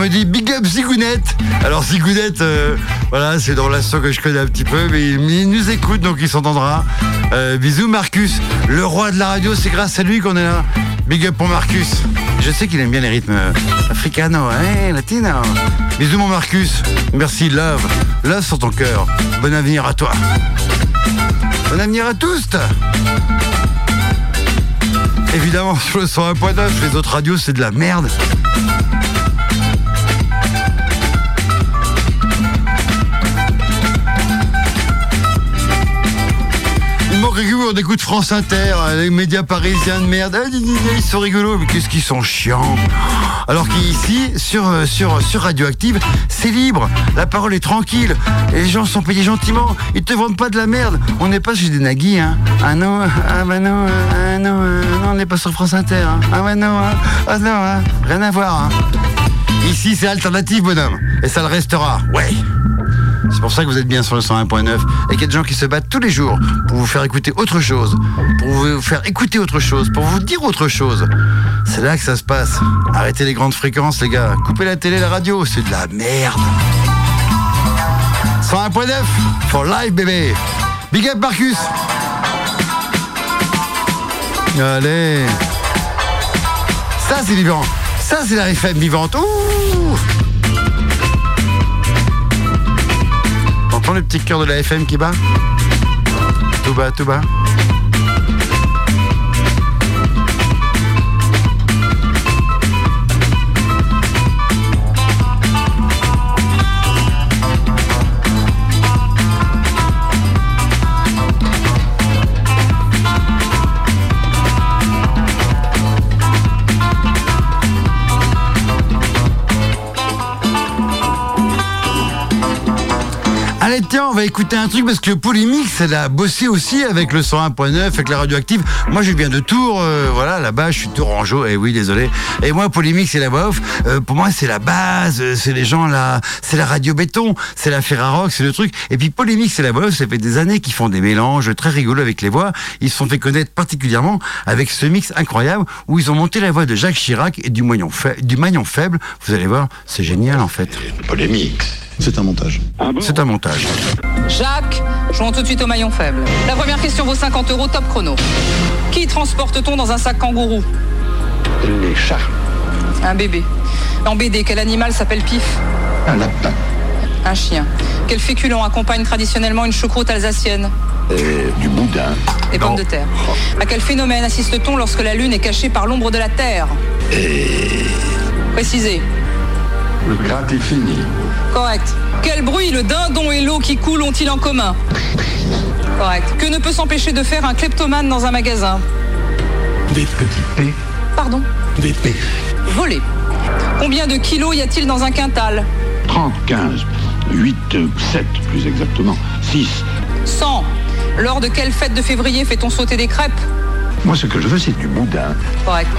Big up Zigounette. Alors Zigounette, euh, voilà, c'est une relation que je connais un petit peu, mais il, nous écoute, donc il s'entendra. Euh, bisous Marcus, le roi de la radio, c'est grâce à lui qu'on est là. Big up pour Marcus. Je sais qu'il aime bien les rythmes euh, africano, hein, latino. Bisous mon Marcus. Merci, love. Love sur ton cœur. Bon avenir à toi. Bon avenir à tous. Évidemment, sur le 101.9, les autres radios, c'est de la merde. On écoute France Inter, euh, les médias parisiens de merde. Ah, Ils sont rigolos, mais qu'est-ce qu'ils sont chiants. Alors qu'ici, sur, euh, sur, sur Radioactive, c'est libre, la parole est tranquille, les gens sont payés gentiment, ils te vendent pas de la merde. On n'est pas chez des naguis, hein. Ah non, ah bah non, ah non, ah non, on n'est pas sur France Inter, hein. Ah bah non, hein. ah non, hein. rien à voir. hein. Ici, c'est alternative, bonhomme, et ça le restera, ouais. C'est pour ça que vous êtes bien sur le 101.9 et qu'il y a des gens qui se battent tous les jours pour vous faire écouter autre chose, pour vous faire écouter autre chose, pour vous dire autre chose. C'est là que ça se passe. Arrêtez les grandes fréquences, les gars. Coupez la télé, la radio, c'est de la merde. 101.9 for life, bébé. Big up, Marcus. Allez. Ça, c'est vivant. Ça, c'est la FM vivante. Ouh T'entends le petit cœur de la FM qui bat Tout bas, tout bas. Allez, tiens, on va écouter un truc parce que Polymix, elle a bossé aussi avec le 101.9, avec la radioactive. Moi, je viens de Tours, euh, voilà, là-bas, je suis tourangeau, et oui, désolé. Et moi, Polymix et la voix off, euh, pour moi, c'est la base, euh, c'est les gens là, c'est la radio béton, c'est la Ferrarock, c'est le truc. Et puis Polymix et la voix off, ça fait des années qu'ils font des mélanges très rigolos avec les voix. Ils se sont fait connaître particulièrement avec ce mix incroyable où ils ont monté la voix de Jacques Chirac et du fa- du maillon faible. Vous allez voir, c'est génial en fait. Polémique. C'est un montage. C'est un montage. Jacques, jouons tout de suite au maillon faible. La première question vaut 50 euros, top chrono. Qui transporte-t-on dans un sac kangourou? Les chats. Un bébé. En BD, quel animal s'appelle Pif? Un lapin. Un chien. Quel féculent accompagne traditionnellement une choucroute alsacienne? Euh, du boudin. Des pommes de terre. À quel phénomène assiste-t-on lorsque la Lune est cachée par l'ombre de la Terre? Précisez. Le gratte fini. Correct. Quel bruit le dindon et l'eau qui coulent ont-ils en commun Correct. Que ne peut s'empêcher de faire un kleptomane dans un magasin Des petits P. Pardon Des P. Voler. Combien de kilos y a-t-il dans un quintal 30, 15, 8, 7 plus exactement. 6. 100. Lors de quelle fête de février fait-on sauter des crêpes Moi, ce que je veux, c'est du boudin. Correct.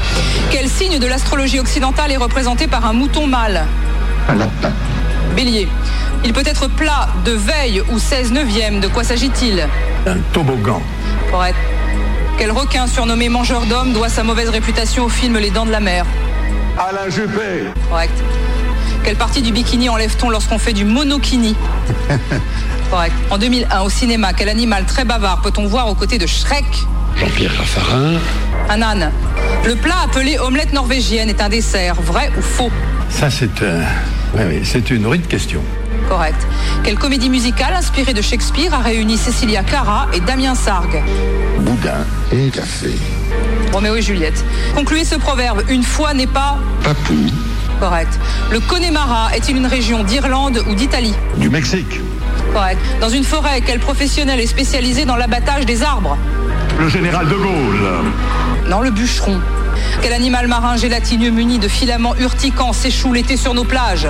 Quel signe de l'astrologie occidentale est représenté par un mouton mâle Un lapin. Bélier. Il peut être plat, de veille ou 16 neuvième. De quoi s'agit-il? Un toboggan. Correct. Quel requin surnommé mangeur d'hommes doit sa mauvaise réputation au film Les Dents de la Mer? Alain Juppé. Correct. Quelle partie du bikini enlève-t-on lorsqu'on fait du monokini? [laughs] Correct. En 2001, au cinéma, quel animal très bavard peut-on voir aux côtés de Shrek? Jean-Pierre Raffarin. Un âne. Le plat appelé omelette norvégienne est un dessert, vrai ou faux? Ça, c'est un... Oui, oui, c'est une rude question. Correct. Quelle comédie musicale inspirée de Shakespeare a réuni Cécilia Cara et Damien Sargue Boudin et café. Roméo et Juliette. Concluez ce proverbe, une fois n'est pas... Papou. Correct. Le Connemara est-il une région d'Irlande ou d'Italie Du Mexique. Correct. Dans une forêt, quel professionnel est spécialisé dans l'abattage des arbres Le général de Gaulle. Non, le bûcheron. Quel animal marin gélatineux muni de filaments urticants s'échoue l'été sur nos plages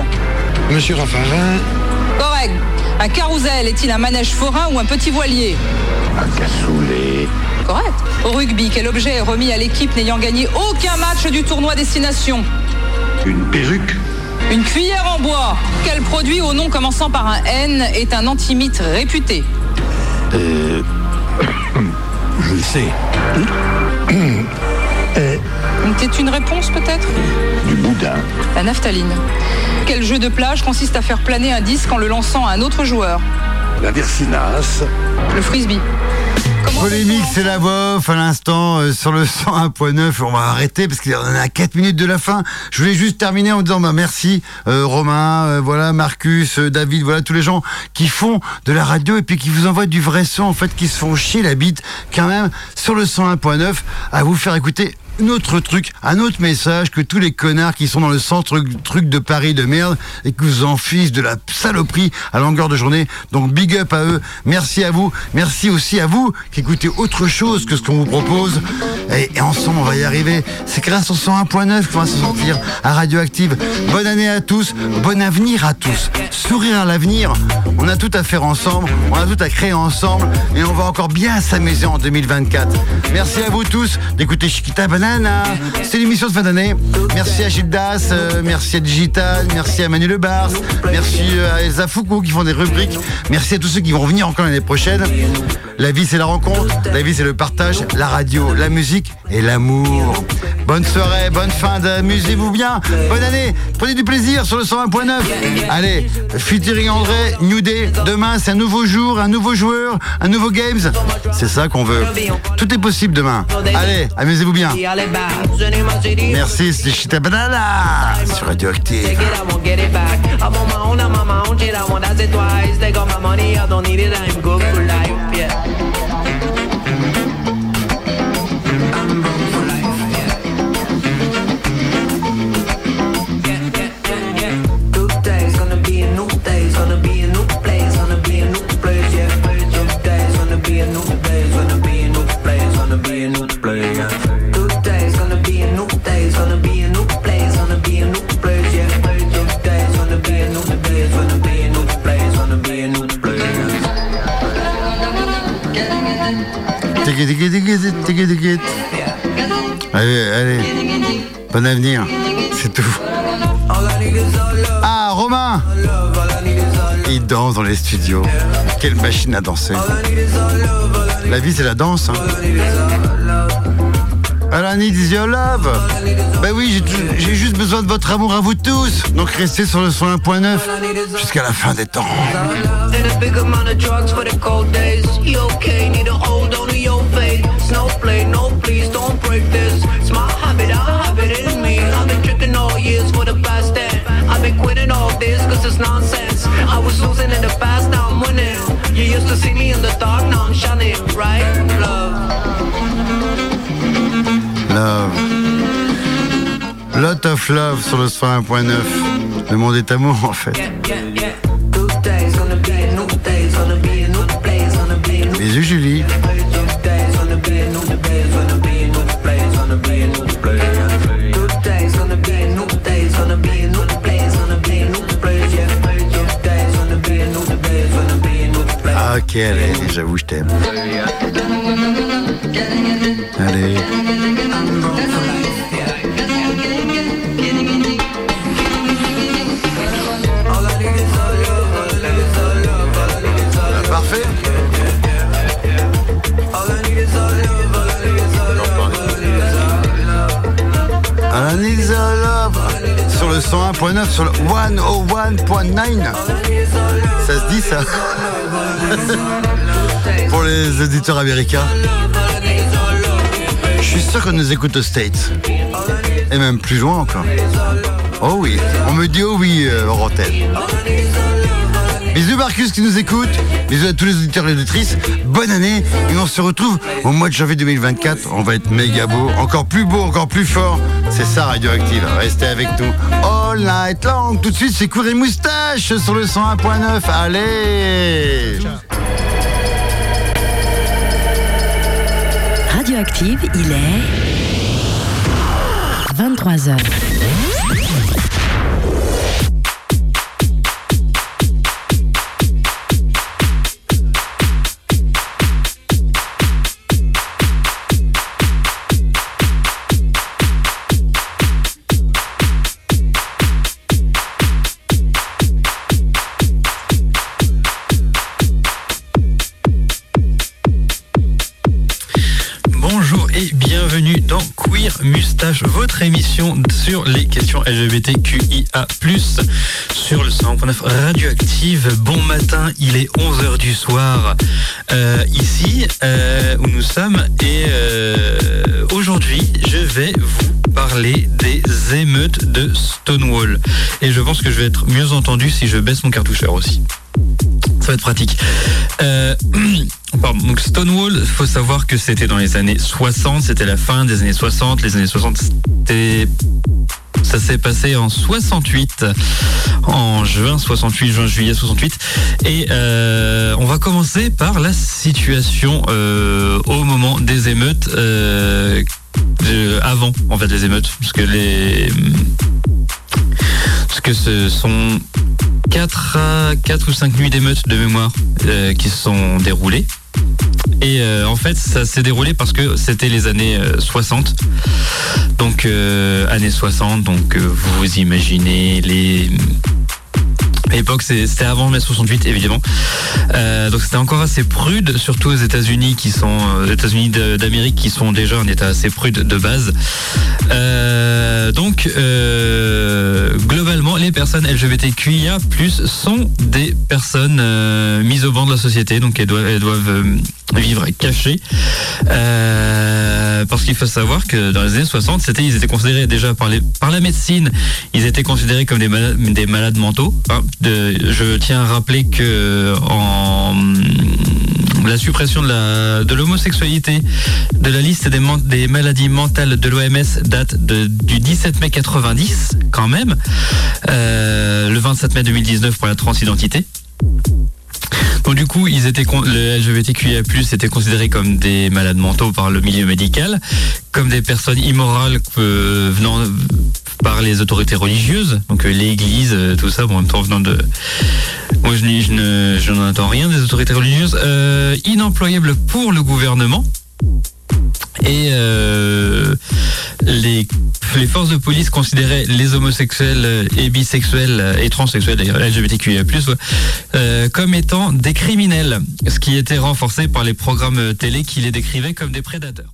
Monsieur Raffarin. Correct. Un carrousel est-il un manège forain ou un petit voilier Un cassoulet. Correct. Au rugby, quel objet est remis à l'équipe n'ayant gagné aucun match du tournoi Destination Une perruque. Une cuillère en bois. Quel produit au nom commençant par un N est un antimite réputé Euh... [coughs] je le sais. [coughs] C'est une réponse peut-être? Du boudin. La naphtaline. Quel jeu de plage consiste à faire planer un disque en le lançant à un autre joueur? La Versinas. Le frisbee. Polémique, c'est la voix off à l'instant euh, sur le [laughs] 101.9. On va arrêter parce qu'on en a à 4 minutes de la fin. Je voulais juste terminer en disant bah, merci euh, Romain, euh, voilà Marcus, euh, David, voilà tous les gens qui font de la radio et puis qui vous envoient du vrai son en fait, qui se font chier la bite quand même sur le 101.9 à vous faire écouter un autre truc, un autre message que tous les connards qui sont dans le centre truc de Paris de merde et qui vous enfilent de la saloperie à longueur de journée. Donc big up à eux. Merci à vous. Merci aussi à vous qui écoutez autre chose que ce qu'on vous propose. Et, et ensemble, on va y arriver. C'est grâce au 101.9 qu'on va se sortir à Radioactive. Bonne année à tous. Bon avenir à tous. Sourire à l'avenir. On a tout à faire ensemble. On a tout à créer ensemble. Et on va encore bien s'amuser en 2024. Merci à vous tous d'écouter Chiquita Banane. C'est l'émission de fin d'année. Merci à Gildas, euh, merci à Digital, merci à Manu Le Bars, merci euh, à Elsa Foucault qui font des rubriques. Merci à tous ceux qui vont revenir encore l'année prochaine. La vie, c'est la rencontre. La vie, c'est le partage. La radio, la musique et l'amour. Bonne soirée, bonne fin d'amusez-vous bien. Bonne année. Prenez du plaisir sur le 101.9. Allez, featuring André, New Day. Demain, c'est un nouveau jour, un nouveau joueur, un nouveau games. C'est ça qu'on veut. Tout est possible demain. Allez, amusez-vous bien. Merci, c'était Chita Banana. Sur Radioactive. Take Avenir. C'est tout. Ah, Romain Il danse dans les studios. Quelle machine à danser. La vie, c'est la danse. Hein. All I need is your love. Ben oui, j'ai juste besoin de votre amour à vous tous. Donc restez sur le 101.9 jusqu'à la fin des temps. Faith. Snowflake, no, please don't break this. It's my habit, I have it in me. I've been tripping all years for the past ten. I've been quitting all this cause it's nonsense. I was losing in the past, now I'm winning. You used to see me in the dark, now I'm shining, right? Love. Love. Lot of love sur le 101.9. Le monde est amour en fait. Yeah, yeah. Ok, allez, j'avoue, je t'aime. 101.9, sur le 101.9. Ça se dit ça Pour les éditeurs américains. Je suis sûr qu'on nous écoute aux States. Et même plus loin encore. Oh oui, on me dit oh oui, euh. Bisous Marcus qui nous écoute. Bisous à tous les auditeurs et auditrices. Bonne année. Et on se retrouve au mois de janvier 2024. On va être méga beau. Encore plus beau, encore plus fort. C'est ça Radioactive. Restez avec nous. All night long. Tout de suite, c'est Cour et Moustache sur le 101.9. Allez Radioactive, il est 23h. Émission sur les questions LGBTQIA+, sur le 100.9 Radioactive. Bon matin, il est 11h du soir, euh, ici euh, où nous sommes, et euh, aujourd'hui, je vais vous parler des émeutes de Stonewall. Et je pense que je vais être mieux entendu si je baisse mon cartoucheur aussi. Ça va être pratique. [clears throat] Pardon, donc Stonewall, faut savoir que c'était dans les années 60, c'était la fin des années 60. Les années 60, c'était ça s'est passé en 68, en juin 68, juin, juillet 68. Et euh, on va commencer par la situation euh, au moment des émeutes, euh, avant en fait les émeutes, parce que les, parce que ce sont 4 à 4 ou 5 nuits d'émeutes de mémoire euh, qui se sont déroulées. Et euh, en fait, ça s'est déroulé parce que c'était les années euh, 60. Donc, euh, années 60, donc euh, vous imaginez les... À l'époque, c'était avant mai 68, évidemment. Euh, donc c'était encore assez prude, surtout aux États-Unis qui sont, euh, États-Unis d'Amérique qui sont déjà un État assez prude de base. Euh, donc globalement, les personnes LGBTQIA+ sont des personnes mises au banc de la société, donc elles doivent, vivre cachées. Parce qu'il faut savoir que dans les années 60, c'était, ils étaient considérés déjà par, les, par la médecine, ils étaient considérés comme des malades, des malades mentaux. Hein, je tiens à rappeler que la suppression de l'homosexualité de la liste des, maladies mentales de l'OMS date du 17 mai 90 quand même, Euh, le 27 mai 2019 pour la transidentité. Donc du coup, ils étaient le LGBTQIA+ étaient considérés comme des malades mentaux par le milieu médical, comme des personnes immorales euh, venant par les autorités religieuses, donc euh, l'Église, euh, tout ça. En même temps, venant de, moi je, je ne, je n'en entends rien des autorités religieuses, euh, inemployables pour le gouvernement. Et euh, les, forces de police considéraient les homosexuels et bisexuels et transsexuels, d'ailleurs LGBTQIA+, comme étant des criminels, ce qui était renforcé par les programmes télé qui les décrivaient comme des prédateurs.